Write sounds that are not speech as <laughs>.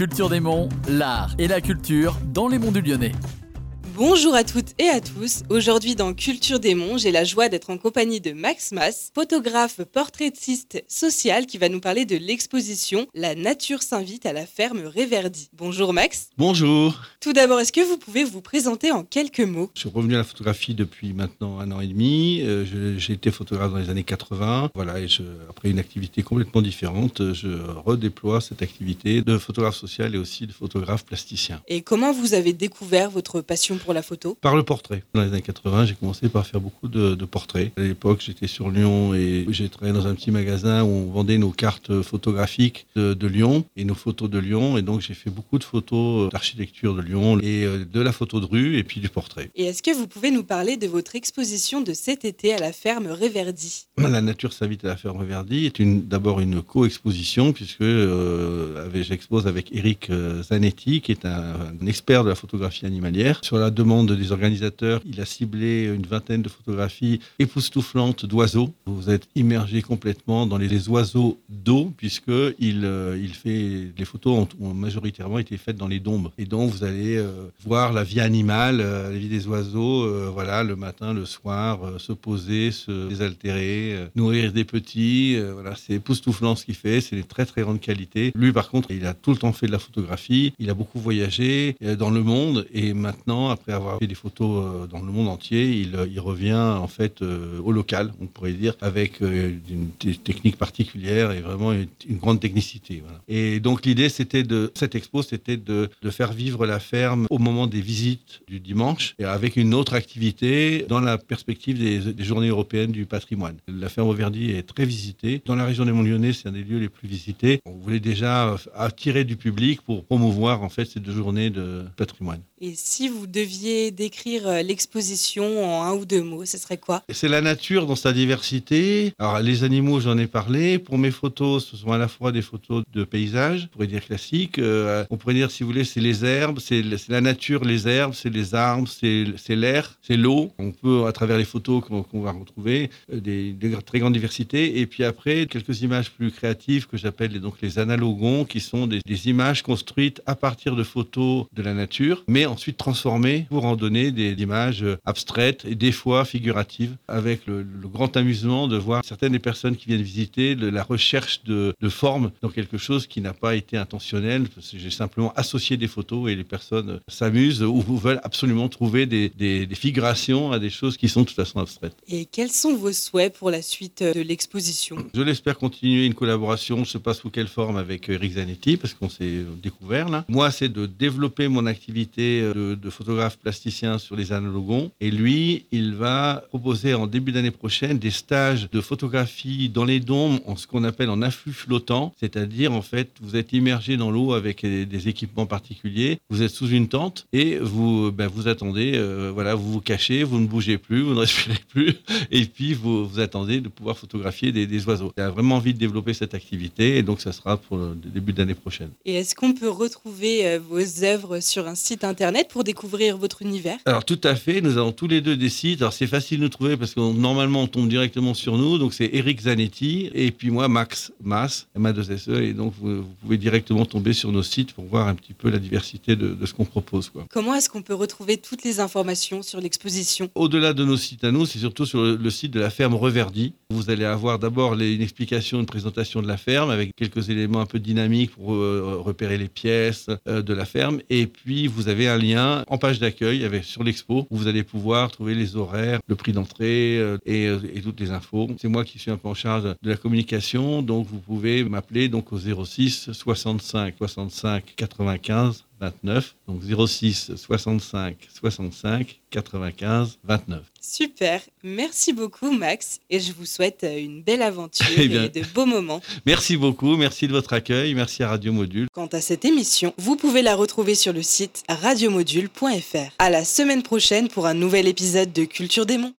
Culture des Monts, l'art et la culture dans les monts du Lyonnais. Bonjour à toutes et à tous. Aujourd'hui dans Culture des Monts, j'ai la joie d'être en compagnie de Max Mas, photographe portraitiste social qui va nous parler de l'exposition La nature s'invite à la ferme Réverdi. Bonjour Max. Bonjour. Tout d'abord, est-ce que vous pouvez vous présenter en quelques mots? Je suis revenu à la photographie depuis maintenant un an et demi. Euh, J'ai été photographe dans les années 80. Voilà, et je- après une activité complètement différente, je redéploie cette activité de photographe social et aussi de photographe plasticien. Et comment vous avez découvert votre passion pour la photo Par le portrait. Dans les années 80, j'ai commencé par faire beaucoup de, de portraits. À l'époque, j'étais sur Lyon et j'ai travaillé dans un petit magasin où on vendait nos cartes photographiques de, de Lyon et nos photos de Lyon. Et donc, j'ai fait beaucoup de photos d'architecture de Lyon et euh, de la photo de rue et puis du portrait. Et est-ce que vous pouvez nous parler de votre exposition de cet été à la ferme Réverdi La nature s'invite à la ferme Verdi est une- d'abord une co-exposition puisque euh, j'expose avec Eric euh, Zanetti qui est un, un expert de la photographie animalière. Sur la demande des organisateurs, il a ciblé une vingtaine de photographies époustouflantes d'oiseaux. Vous êtes immergé complètement dans les, oiseaux d'eau puisque il, euh, fait les photos ont, majoritairement été faites dans les dombes et donc vous allez euh, voir la vie animale, euh, la vie des oiseaux, voilà le matin, le soir, se poser, se désaltérer, nourrir des petits, voilà c'est époustouflant ce qu'il fait, c'est de très très grande qualité. Lui par contre, il a tout le temps fait de la photographie, il a beaucoup voyagé dans le monde et maintenant après avoir fait des photos euh, dans le monde entier, il, euh, revient en fait euh, au local, on pourrait dire, avec une technique particulière et vraiment une, grande technicité. Et donc l'idée c'était de cette expo, c'était de, faire vivre la ferme au moment des visites du dimanche et avec une autre activité dans la perspective des, journées européennes du patrimoine. La ferme Auverdy est très visitée. Dans la région des Monts Lyonnais, c'est un des lieux les plus visités. On voulait déjà attirer du public pour promouvoir en fait ces deux journées de patrimoine. Et si vous deviez décrire euh, l'exposition en un ou deux mots, ce serait quoi? C'est la nature dans sa diversité. Alors, les animaux, j'en ai parlé. Pour mes photos, ce sont à la fois des photos de paysages, on pourrait dire classiques. Euh, on pourrait dire, si vous voulez, c'est les herbes, c'est la nature, les herbes, c'est les arbres, c'est l'air, c'est l'eau. On peut, à travers les photos qu'on va retrouver, euh, des, très grandes diversités. Et puis après, quelques images plus créatives que j'appelle donc les analogons, qui sont des, des images construites à partir de photos de la nature, mais ensuite transformées pour en donner des, des images abstraites et des fois figuratives, avec le, le grand amusement de voir certaines des personnes qui viennent visiter le- la recherche de, de forme dans quelque chose qui n'a pas été intentionnel. J'ai simplement associé des photos et les personnes s'amusent ou veulent absolument trouver des, des- des figurations à des choses qui sont de toute façon abstraites. Et quels sont vos souhaits pour la suite de l'exposition? Je l'espère continuer une collaboration, je ne sais pas sous quelle forme, avec Eric Zanetti, parce qu'on s'est découvert là. Moi, c'est de développer mon activité euh, de, de photographe plasticien sur les analogons. Et lui, il va proposer en début d'année prochaine des stages de photographie dans les dômes, en ce qu'on appelle en afflux flottant. C'est-à-dire, en fait, vous êtes immergé dans l'eau avec des équipements particuliers, vous êtes sous une tente et vous, ben, vous attendez, euh, voilà, vous vous cachez, vous ne bougez plus, vous ne respirez plus, <laughs> et puis vous, vous attendez de pouvoir photographier des, des oiseaux. J'ai vraiment envie de développer cette activité et donc ça sera pour le début d'année prochaine. Et est-ce qu'on peut retrouver euh, vos œuvres sur un site internet? Pour découvrir votre univers Alors tout à fait, nous avons tous les deux des sites. Alors c'est facile de nous trouver parce que normalement on tombe directement sur nous. Donc c'est Eric Zanetti et puis moi Max Mas, MA2SE. E. Et donc vous, vous pouvez directement tomber sur nos sites pour voir un petit peu la diversité de, de ce qu'on propose. Quoi. Comment est-ce qu'on peut retrouver toutes les informations sur l'exposition? Au-delà de nos sites à nous, c'est surtout sur le, le site de la ferme Reverdy. Vous allez avoir d'abord une explication, une présentation de la ferme avec quelques éléments un peu dynamiques pour euh, repérer les pièces euh, de la ferme. Et puis vous avez un lien en page d'accueil sur l'expo où vous allez pouvoir trouver les horaires, le prix d'entrée euh, et, et toutes les infos. C'est moi qui suis un peu en charge de la communication, donc vous pouvez m'appeler au 06 65 65 95 29. Donc 06 65 65 95 29. Super, merci beaucoup Max et je vous souhaite euh, une belle aventure <laughs> Eh bien. et de beaux moments. <laughs> Merci beaucoup, merci de votre accueil, merci à Radio Module. Quant à cette émission, vous pouvez la retrouver sur le site radiomodule.fr. À la semaine prochaine pour un nouvel épisode de Culture des Monts.